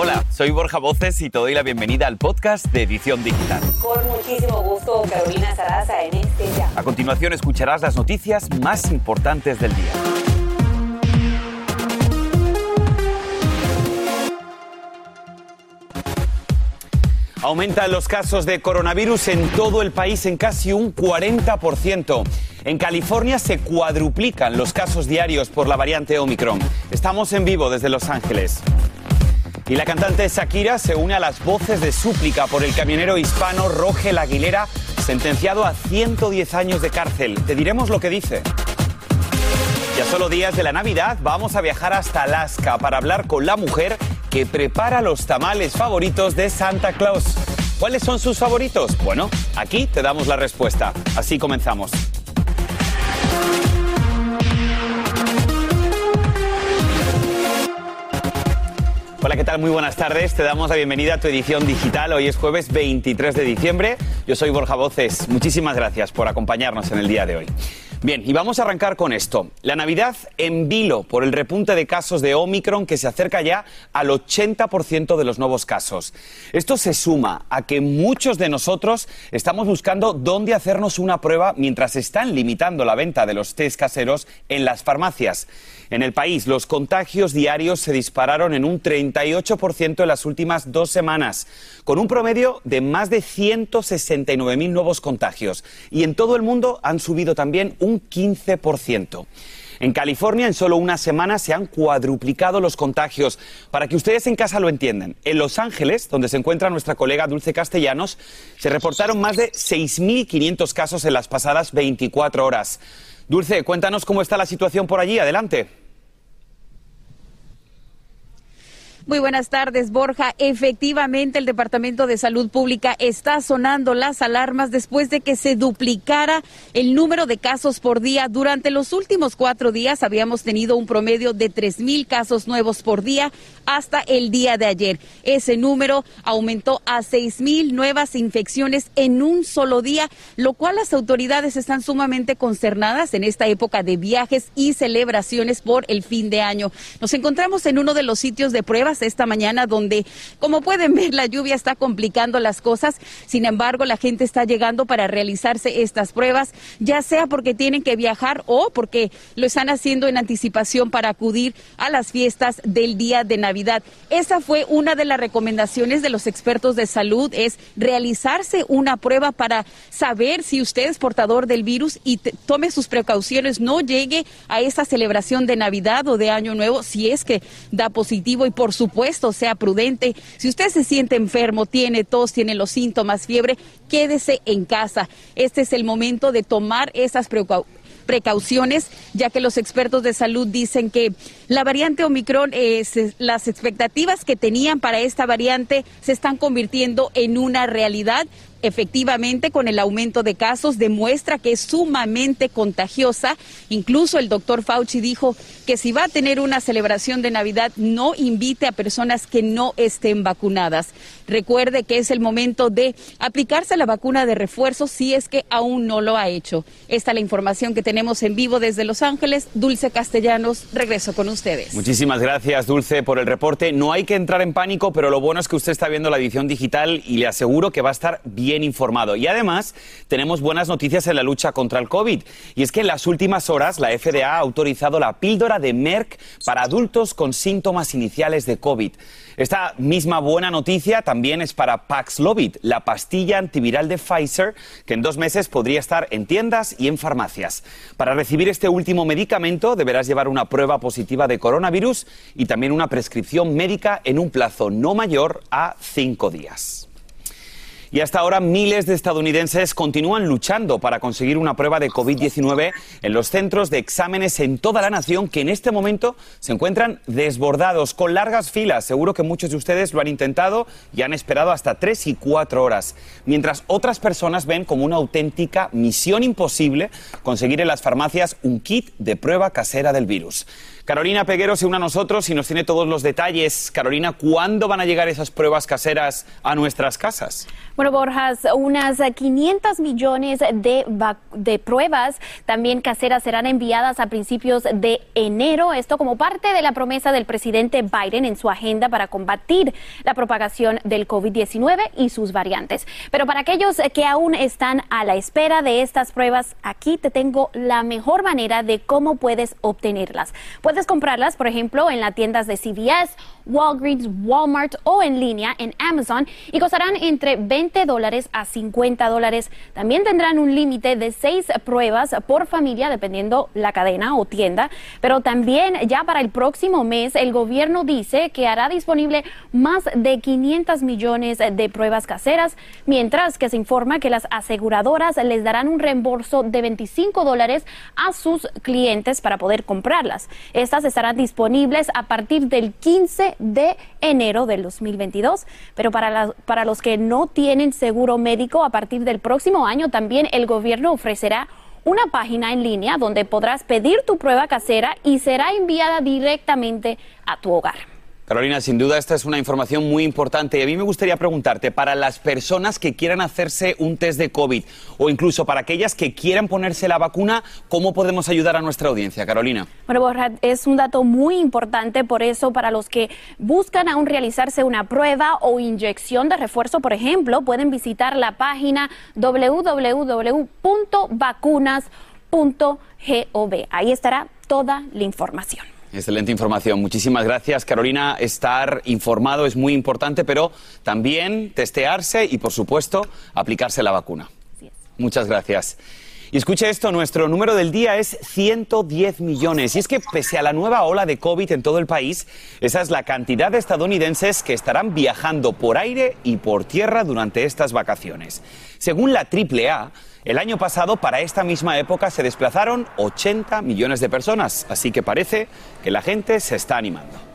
Hola, soy Borja Voces y te doy la bienvenida al podcast de Edición Digital. Con muchísimo gusto, Carolina Sarasa en este ya. A continuación escucharás las noticias más importantes del día. Aumentan los casos de coronavirus en todo el país en casi un 40%. En California se cuadruplican los casos diarios por la variante Omicron. Estamos en vivo desde Los Ángeles. Y la cantante Shakira se une a las voces de súplica por el camionero hispano Rogel Aguilera, sentenciado a 110 años de cárcel. Te diremos lo que dice. Ya solo días de la Navidad vamos a viajar hasta Alaska para hablar con la mujer que prepara los tamales favoritos de Santa Claus. ¿Cuáles son sus favoritos? Bueno, aquí te damos la respuesta. Así comenzamos. Hola, ¿qué tal? Muy buenas tardes. Te damos la bienvenida a tu edición digital. Hoy es jueves 23 de diciembre. Yo soy Borja Voces. Muchísimas gracias por acompañarnos en el día de hoy. Bien, y vamos a arrancar con esto. La Navidad en vilo por el repunte de casos de Omicron que se acerca ya al 80% de los nuevos casos. Esto se suma a que muchos de nosotros estamos buscando dónde hacernos una prueba mientras están limitando la venta de los test caseros en las farmacias. En el país, los contagios diarios se dispararon en un 38% en las últimas dos semanas, con un promedio de más de 169.000 nuevos contagios. Y en todo el mundo han subido también un 15%. En California, en solo una semana, se han cuadruplicado los contagios. Para que ustedes en casa lo entiendan, en Los Ángeles, donde se encuentra nuestra colega Dulce Castellanos, se reportaron más de 6.500 casos en las pasadas 24 horas. Dulce, cuéntanos cómo está la situación por allí. Adelante. Muy buenas tardes, Borja. Efectivamente, el Departamento de Salud Pública está sonando las alarmas después de que se duplicara el número de casos por día. Durante los últimos cuatro días habíamos tenido un promedio de tres mil casos nuevos por día hasta el día de ayer. Ese número aumentó a seis mil nuevas infecciones en un solo día, lo cual las autoridades están sumamente consternadas en esta época de viajes y celebraciones por el fin de año. Nos encontramos en uno de los sitios de pruebas esta mañana donde, como pueden ver, la lluvia está complicando las cosas. Sin embargo, la gente está llegando para realizarse estas pruebas, ya sea porque tienen que viajar o porque lo están haciendo en anticipación para acudir a las fiestas del día de Navidad. Esa fue una de las recomendaciones de los expertos de salud, es realizarse una prueba para saber si usted es portador del virus y tome sus precauciones, no llegue a esa celebración de Navidad o de Año Nuevo si es que da positivo y por supuesto sea prudente. Si usted se siente enfermo, tiene tos, tiene los síntomas, fiebre, quédese en casa. Este es el momento de tomar esas precauciones, ya que los expertos de salud dicen que la variante Omicron, eh, las expectativas que tenían para esta variante se están convirtiendo en una realidad efectivamente con el aumento de casos demuestra que es sumamente contagiosa. Incluso el doctor Fauci dijo que si va a tener una celebración de Navidad, no invite a personas que no estén vacunadas. Recuerde que es el momento de aplicarse la vacuna de refuerzo si es que aún no lo ha hecho. Esta es la información que tenemos en vivo desde Los Ángeles. Dulce Castellanos, regreso con ustedes. Muchísimas gracias, Dulce, por el reporte. No hay que entrar en pánico, pero lo bueno es que usted está viendo la edición digital y le aseguro que va a estar bien bien informado. Y además tenemos buenas noticias en la lucha contra el COVID. Y es que en las últimas horas la FDA ha autorizado la píldora de Merck para adultos con síntomas iniciales de COVID. Esta misma buena noticia también es para Paxlovid, la pastilla antiviral de Pfizer, que en dos meses podría estar en tiendas y en farmacias. Para recibir este último medicamento deberás llevar una prueba positiva de coronavirus y también una prescripción médica en un plazo no mayor a cinco días. Y hasta ahora miles de estadounidenses continúan luchando para conseguir una prueba de COVID-19 en los centros de exámenes en toda la nación que en este momento se encuentran desbordados con largas filas. Seguro que muchos de ustedes lo han intentado y han esperado hasta tres y cuatro horas, mientras otras personas ven como una auténtica misión imposible conseguir en las farmacias un kit de prueba casera del virus. Carolina Peguero se une a nosotros y nos tiene todos los detalles. Carolina, ¿cuándo van a llegar esas pruebas caseras a nuestras casas? Bueno, Borjas, unas 500 millones de, pruebas también caseras serán enviadas a principios de enero. Esto como parte de la promesa del presidente Biden en su agenda para combatir la propagación del COVID-19 y sus variantes. Pero para aquellos que aún están a la espera de estas pruebas, aquí te tengo la mejor manera de cómo puedes obtenerlas. Puedes comprarlas, por ejemplo, en las tiendas de CVS, Walgreens, Walmart o en línea en Amazon y costarán entre 20 dólares a 50 dólares. También tendrán un límite de seis pruebas por familia, dependiendo la cadena o tienda. Pero también ya para el próximo mes, el gobierno dice que hará disponible más de 500 millones de pruebas caseras, mientras que se informa que las aseguradoras les darán un reembolso de 25 dólares a sus clientes para poder comprarlas. Estas estarán disponibles a partir del 15 de enero del 2022, pero para, para los que no tienen seguro médico a partir del próximo año también el gobierno ofrecerá una página en línea donde podrás pedir tu prueba casera y será enviada directamente a tu hogar. Carolina, sin duda esta es una información muy importante y a mí me gustaría preguntarte, para las personas que quieran hacerse un test de COVID o incluso para aquellas que quieran ponerse la vacuna, ¿cómo podemos ayudar a nuestra audiencia, Carolina? Bueno, Borja, es un dato muy importante, por eso para los que buscan aún realizarse una prueba o inyección de refuerzo, por ejemplo, pueden visitar la página www.vacunas.gov. Ahí estará toda la información. Excelente información. Muchísimas gracias, Carolina. Estar informado es muy importante, pero también testearse y, por supuesto, aplicarse la vacuna. Muchas gracias. Y escuche esto, nuestro número del día es 110 millones. Y es que pese a la nueva ola de COVID en todo el país, esa es la cantidad de estadounidenses que estarán viajando por aire y por tierra durante estas vacaciones. Según la AAA, el año pasado, para esta misma época, se desplazaron 80 millones de personas, así que parece que la gente se está animando.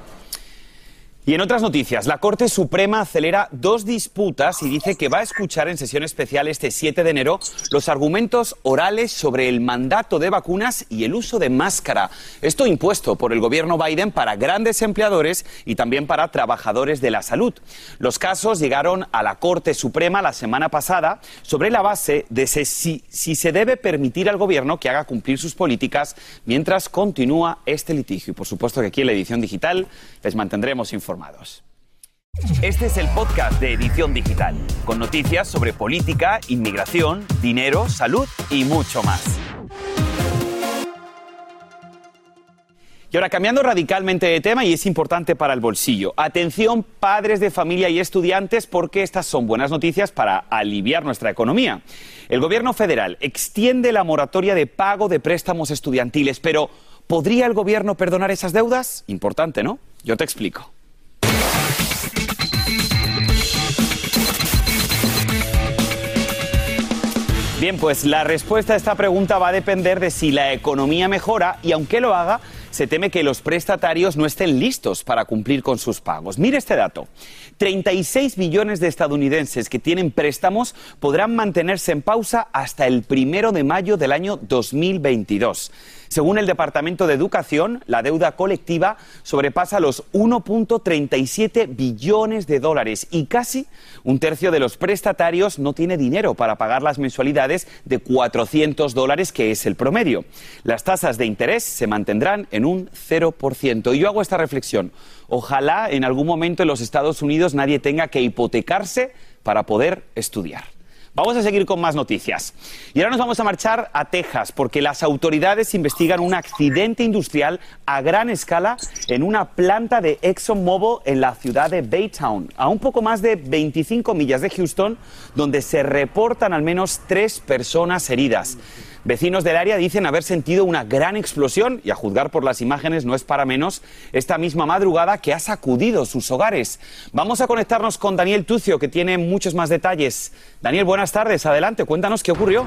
Y en otras noticias, la Corte Suprema acelera dos disputas y dice que va a escuchar en sesión especial este 7 de enero los argumentos orales sobre el mandato de vacunas y el uso de máscara. Esto impuesto por el gobierno Biden para grandes empleadores y también para trabajadores de la salud. Los casos llegaron a la Corte Suprema la semana pasada sobre la base de si, si se debe permitir al gobierno que haga cumplir sus políticas mientras continúa este litigio. Y por supuesto que aquí en la edición digital les mantendremos informados. Este es el podcast de Edición Digital, con noticias sobre política, inmigración, dinero, salud y mucho más. Y ahora cambiando radicalmente de tema y es importante para el bolsillo. Atención padres de familia y estudiantes porque estas son buenas noticias para aliviar nuestra economía. El gobierno federal extiende la moratoria de pago de préstamos estudiantiles, pero ¿podría el gobierno perdonar esas deudas? Importante, ¿no? Yo te explico. Bien, pues la respuesta a esta pregunta va a depender de si la economía mejora y aunque lo haga, se teme que los prestatarios no estén listos para cumplir con sus pagos. Mire este dato. 36 millones de estadounidenses que tienen préstamos podrán mantenerse en pausa hasta el primero de mayo del año 2022. Según el Departamento de Educación, la deuda colectiva sobrepasa los 1.37 billones de dólares y casi un tercio de los prestatarios no tiene dinero para pagar las mensualidades de 400 dólares, que es el promedio. Las tasas de interés se mantendrán en un 0%. Y yo hago esta reflexión. Ojalá en algún momento en los Estados Unidos nadie tenga que hipotecarse para poder estudiar. Vamos a seguir con más noticias. Y ahora nos vamos a marchar a Texas porque las autoridades investigan un accidente industrial a gran escala en una planta de ExxonMobil en la ciudad de Baytown, a un poco más de 25 millas de Houston, donde se reportan al menos tres personas heridas. Vecinos del área dicen haber sentido una gran explosión y a juzgar por las imágenes no es para menos esta misma madrugada que ha sacudido sus hogares. Vamos a conectarnos con Daniel Tucio que tiene muchos más detalles. Daniel, buenas tardes. Adelante, cuéntanos qué ocurrió.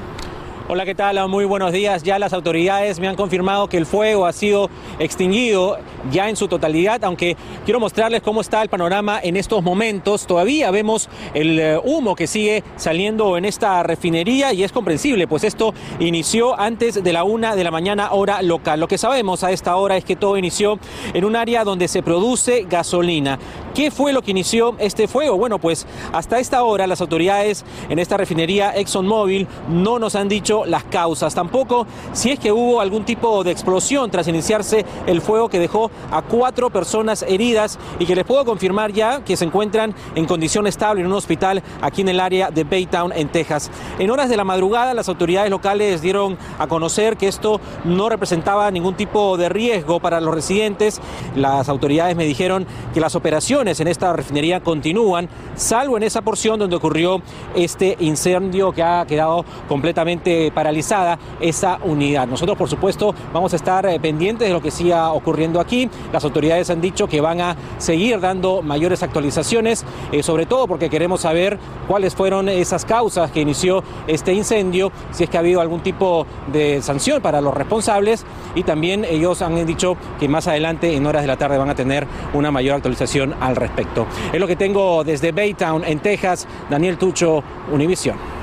Hola, ¿qué tal? Muy buenos días. Ya las autoridades me han confirmado que el fuego ha sido extinguido ya en su totalidad, aunque quiero mostrarles cómo está el panorama en estos momentos. Todavía vemos el eh, humo que sigue saliendo en esta refinería y es comprensible, pues esto inició antes de la una de la mañana hora local. Lo que sabemos a esta hora es que todo inició en un área donde se produce gasolina. ¿Qué fue lo que inició este fuego? Bueno, pues hasta esta hora las autoridades en esta refinería ExxonMobil no nos han las causas, tampoco si es que hubo algún tipo de explosión tras iniciarse el fuego que dejó a cuatro personas heridas y que les puedo confirmar ya que se encuentran en condición estable en un hospital aquí en el área de Baytown, en Texas. En horas de la madrugada, las autoridades locales dieron a conocer que esto no representaba ningún tipo de riesgo para los residentes. Las autoridades me dijeron que las operaciones en esta refinería continúan, salvo en esa porción donde ocurrió este incendio que ha quedado completamente paralizada esa unidad. Nosotros, por supuesto, vamos a estar eh, pendientes de lo que siga ocurriendo aquí. Las autoridades han dicho que van a seguir dando mayores actualizaciones, eh, sobre todo porque queremos saber cuáles fueron esas causas que inició este incendio, si es que ha habido algún tipo de sanción para los responsables y también ellos han dicho que más adelante en horas de la tarde van a tener una mayor actualización al respecto. Es lo que tengo desde Baytown, en Texas, Daniel Tucho, Univisión.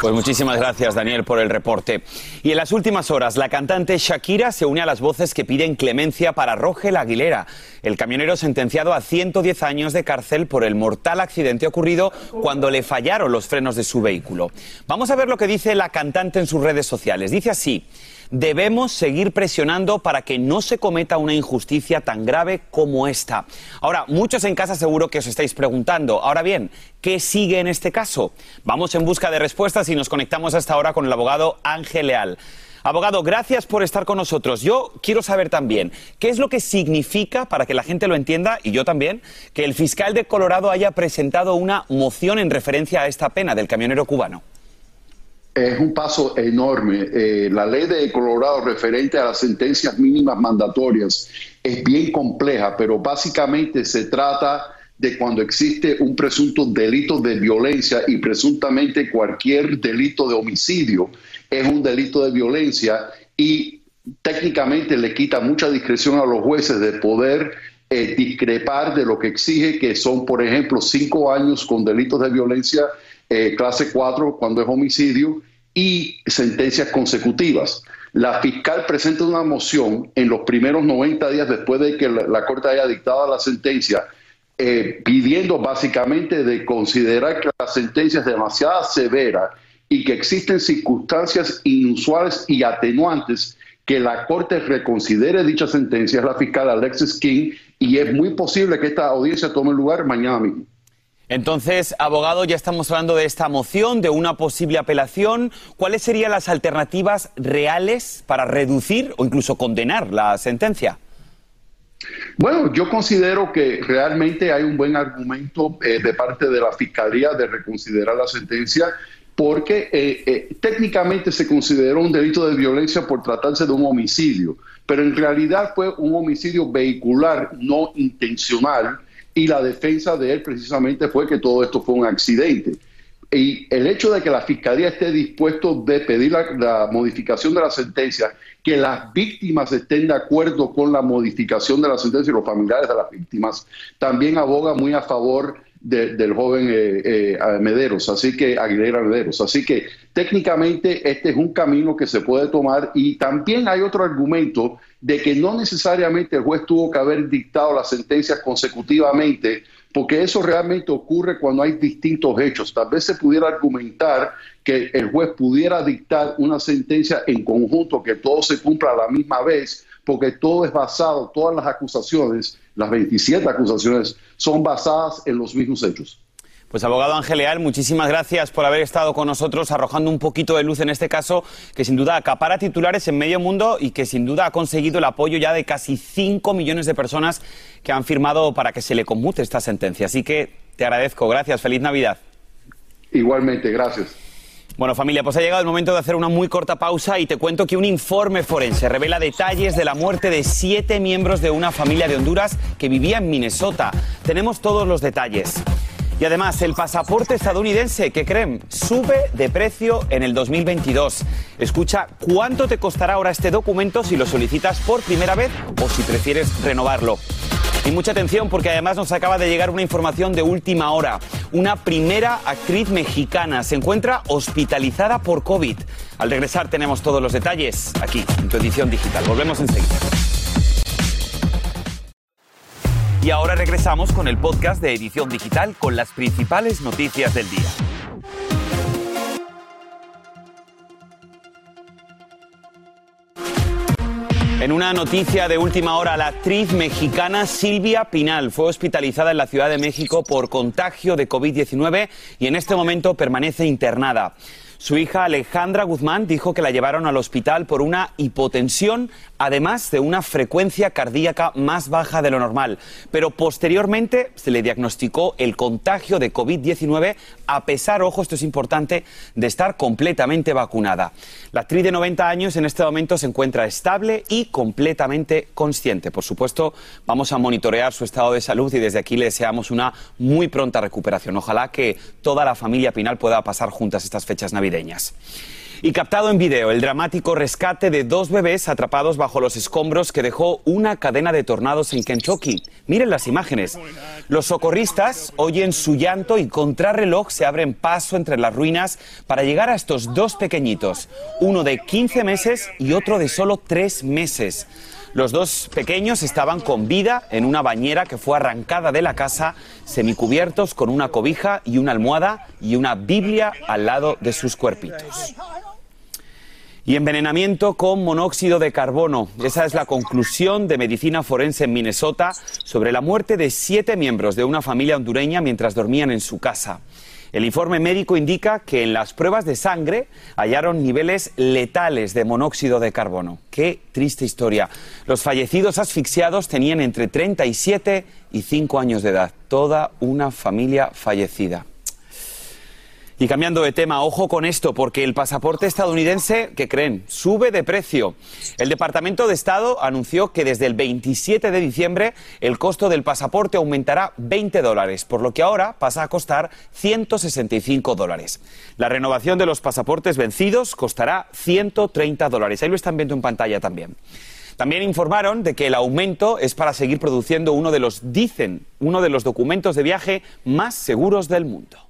Pues muchísimas gracias, Daniel, por el reporte. Y en las últimas horas, la cantante Shakira se une a las voces que piden clemencia para Rogel Aguilera, el camionero sentenciado a 110 años de cárcel por el mortal accidente ocurrido cuando le fallaron los frenos de su vehículo. Vamos a ver lo que dice la cantante en sus redes sociales. Dice así debemos seguir presionando para que no se cometa una injusticia tan grave como esta. Ahora, muchos en casa seguro que os estáis preguntando, ahora bien, ¿qué sigue en este caso? Vamos en busca de respuestas y nos conectamos hasta ahora con el abogado Ángel Leal. Abogado, gracias por estar con nosotros. Yo quiero saber también qué es lo que significa, para que la gente lo entienda, y yo también, que el fiscal de Colorado haya presentado una moción en referencia a esta pena del camionero cubano es un paso enorme. Eh, la ley de Colorado referente a las sentencias mínimas mandatorias es bien compleja, pero básicamente se trata de cuando existe un presunto delito de violencia y presuntamente cualquier delito de homicidio es un delito de violencia y técnicamente le quita mucha discreción a los jueces de poder eh, discrepar de lo que exige, que son, por ejemplo, cinco años con delitos de violencia eh, clase 4 cuando es homicidio y sentencias consecutivas. La fiscal presenta una moción en los primeros 90 días después de que la, Corte haya dictado la sentencia, eh, pidiendo básicamente de considerar que la sentencia es demasiado severa y que existen circunstancias inusuales y atenuantes que la Corte reconsidere dicha sentencia, es la fiscal Alexis King, y es muy posible que esta audiencia tome lugar mañana mismo. Entonces, abogado, ya estamos hablando de esta moción, de una posible apelación. ¿Cuáles serían las alternativas reales para reducir o incluso condenar la sentencia? Bueno, yo considero que realmente hay un buen argumento eh, de parte de la Fiscalía de reconsiderar la sentencia porque eh, eh, técnicamente se consideró un delito de violencia por tratarse de un homicidio, pero en realidad fue un homicidio vehicular no intencional y la defensa de él precisamente fue que todo esto fue un accidente. Y el hecho de que la Fiscalía esté dispuesto de pedir la, modificación de la sentencia, que las víctimas estén de acuerdo con la modificación de la sentencia y los familiares de las víctimas, también aboga muy a favor del joven eh, eh, Mederos, así que Aguilera Mederos. Así que técnicamente este es un camino que se puede tomar y también hay otro argumento de que no necesariamente el juez tuvo que haber dictado las sentencias consecutivamente, porque eso realmente ocurre cuando hay distintos hechos. Tal vez se pudiera argumentar que el juez pudiera dictar una sentencia en conjunto, que todo se cumpla a la misma vez, porque todo es basado, todas las acusaciones, las 27 acusaciones, son basadas en los mismos hechos. Pues abogado Ángel Leal, muchísimas gracias por haber estado con nosotros arrojando un poquito de luz en este caso que sin duda acapara titulares en medio mundo y que sin duda ha conseguido el apoyo ya de casi 5 millones de personas que han firmado para que se le conmute esta sentencia. Así que te agradezco, gracias, feliz Navidad. Igualmente, gracias. Bueno familia, pues ha llegado el momento de hacer una muy corta pausa y te cuento que un informe forense revela detalles de la muerte de siete miembros de una familia de Honduras que vivía en Minnesota. Tenemos todos los detalles. Y además, el pasaporte estadounidense, que creen, sube de precio en el 2022. Escucha cuánto te costará ahora este documento si lo solicitas por primera vez o si prefieres renovarlo. Y mucha atención porque además nos acaba de llegar una información de última hora. Una primera actriz mexicana se encuentra hospitalizada por COVID. Al regresar tenemos todos los detalles aquí en tu edición digital. Volvemos enseguida. Y ahora regresamos con el podcast de Edición Digital con las principales noticias del día. En una noticia de última hora, la actriz mexicana Silvia Pinal fue hospitalizada en la Ciudad de México por contagio de COVID-19 y en este momento permanece internada. Su hija Alejandra Guzmán dijo que la llevaron al hospital por una hipotensión, además de una frecuencia cardíaca más baja de lo normal. Pero posteriormente se le diagnosticó el contagio de COVID-19 a pesar, ojo, esto es importante, de estar completamente vacunada. La actriz de 90 años en este momento se encuentra estable y completamente consciente. Por supuesto, vamos a monitorear su estado de salud y desde aquí le deseamos una muy pronta recuperación. Ojalá que toda la familia Pinal pueda pasar juntas estas fechas navideñas. Y captado en vídeo el dramático rescate de dos bebés atrapados bajo los escombros que dejó una cadena de tornados en Kentucky. Miren las imágenes. Los socorristas oyen su llanto y contrarreloj se abren paso entre las ruinas para llegar a estos dos pequeñitos, uno de 15 meses y otro de solo 3 meses. Los dos pequeños estaban con vida en una bañera que fue arrancada de la casa, semicubiertos con una cobija y una almohada y una Biblia al lado de sus cuerpitos. Y envenenamiento con monóxido de carbono. Esa es la conclusión de Medicina Forense en Minnesota sobre la muerte de siete miembros de una familia hondureña mientras dormían en su casa. El informe médico indica que en las pruebas de sangre hallaron niveles letales de monóxido de carbono. Qué triste historia. Los fallecidos asfixiados tenían entre 37 y 5 años de edad. Toda una familia fallecida. Y cambiando de tema, ojo con esto, porque el pasaporte estadounidense, ¿qué creen? Sube de precio. El Departamento de Estado anunció que desde el 27 de diciembre el costo del pasaporte aumentará 20 dólares, por lo que ahora pasa a costar 165 dólares. La renovación de los pasaportes vencidos costará 130 dólares. Ahí lo están viendo en pantalla también. También informaron de que el aumento es para seguir produciendo uno de los, dicen, uno de los documentos de viaje más seguros del mundo.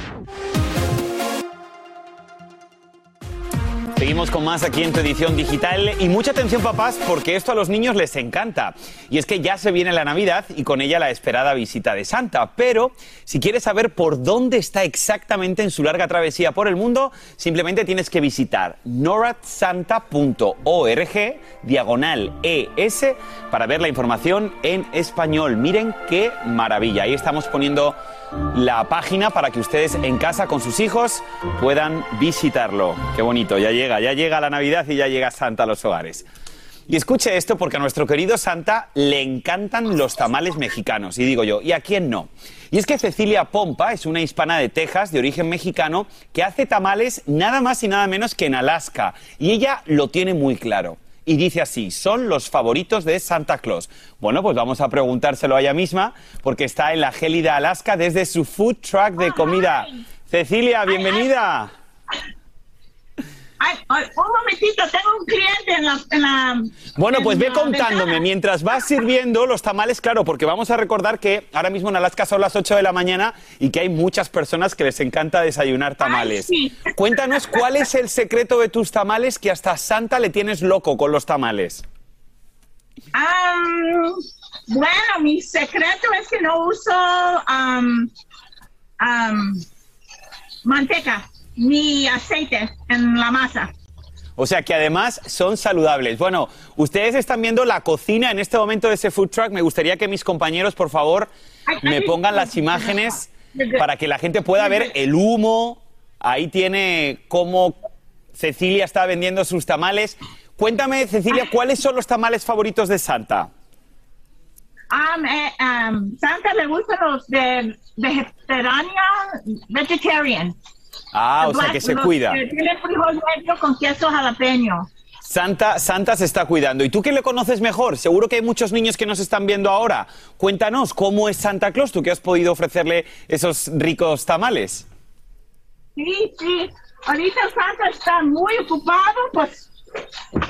Seguimos con más aquí en tu edición digital y mucha atención papás porque esto a los niños les encanta. Y es que ya se viene la Navidad y con ella la esperada visita de Santa. Pero si quieres saber por dónde está exactamente en su larga travesía por el mundo, simplemente tienes que visitar noradsanta.org diagonal ES para ver la información en español. Miren qué maravilla. Ahí estamos poniendo la página para que ustedes en casa con sus hijos puedan visitarlo. Qué bonito, ya llega, ya llega la Navidad y ya llega Santa a los hogares. Y escuche esto porque a nuestro querido Santa le encantan los tamales mexicanos. Y digo yo, ¿y a quién no? Y es que Cecilia Pompa es una hispana de Texas de origen mexicano que hace tamales nada más y nada menos que en Alaska. Y ella lo tiene muy claro y dice así, son los favoritos de Santa Claus. Bueno, pues vamos a preguntárselo a ella misma porque está en la gélida Alaska desde su food truck de comida. Cecilia, bienvenida. Ay, un momentito, tengo un cliente en la... En la bueno, pues ve contándome ventana. mientras vas sirviendo los tamales, claro, porque vamos a recordar que ahora mismo en Alaska son las 8 de la mañana y que hay muchas personas que les encanta desayunar tamales. sí. Cuéntanos cuál es el secreto de tus tamales que hasta Santa le tienes loco con los tamales. Am, bueno, mi secreto es que no uso am, am, manteca ni aceite en la masa. O sea que además son saludables. Bueno, ustedes están viendo la cocina en este momento de ese food truck. Me gustaría que mis compañeros, por favor, me pongan las imágenes para que la gente pueda ver el humo. Ahí tiene cómo Cecilia está vendiendo sus tamales. Cuéntame, Cecilia, ¿cuáles son los tamales favoritos de Santa? Am, eh, am, Santa le gustan los de vegetariana, vegetarian. Ah, o sea que se los cuida. que tienen frijol negro con queso jalapeño. Santa, Santa se está cuidando. ¿Y tú qué le conoces mejor? Seguro que hay muchos niños que nos están viendo ahora. Cuéntanos, ¿cómo es Santa Claus? ¿Tú que has podido ofrecerle esos ricos tamales? Sí, sí. Ahorita Santa está muy ocupado, pues,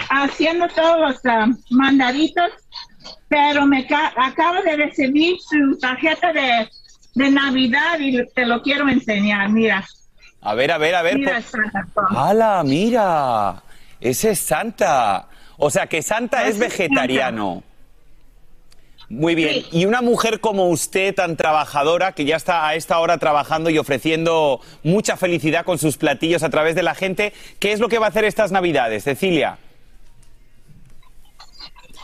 haciendo todos los ah, mandaditos, pero me ca- acabo de recibir su tarjeta de, de Navidad y te lo quiero enseñar. Mira, A ver, a ver, a ver. mira por- Santa Claus. ¡Hala, mira! Ese es Santa. O sea, que Santa es vegetariano. Muy bien. Sí. Y una mujer como usted, tan trabajadora, que ya está a esta hora trabajando y ofreciendo mucha felicidad con sus platillos a través de la gente, ¿qué es lo que va a hacer estas Navidades, Cecilia?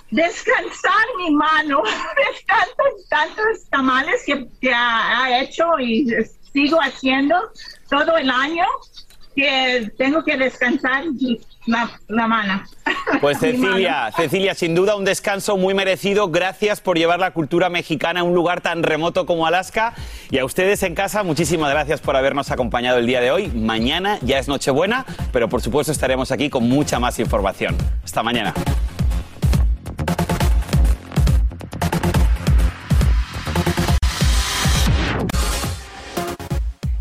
descansar mi mano de tantos, tantos tamales que, que ha, ha hecho y sigo haciendo todo el año que tengo que descansar la, la mano. Pues mano. Cecilia, Cecilia, sin duda un descanso muy merecido. Gracias por llevar la cultura mexicana a un lugar tan remoto como Alaska. Y a ustedes en casa, muchísimas gracias por habernos acompañado el día de hoy. Mañana ya es Nochebuena, pero por supuesto estaremos aquí con mucha más información. Hasta mañana.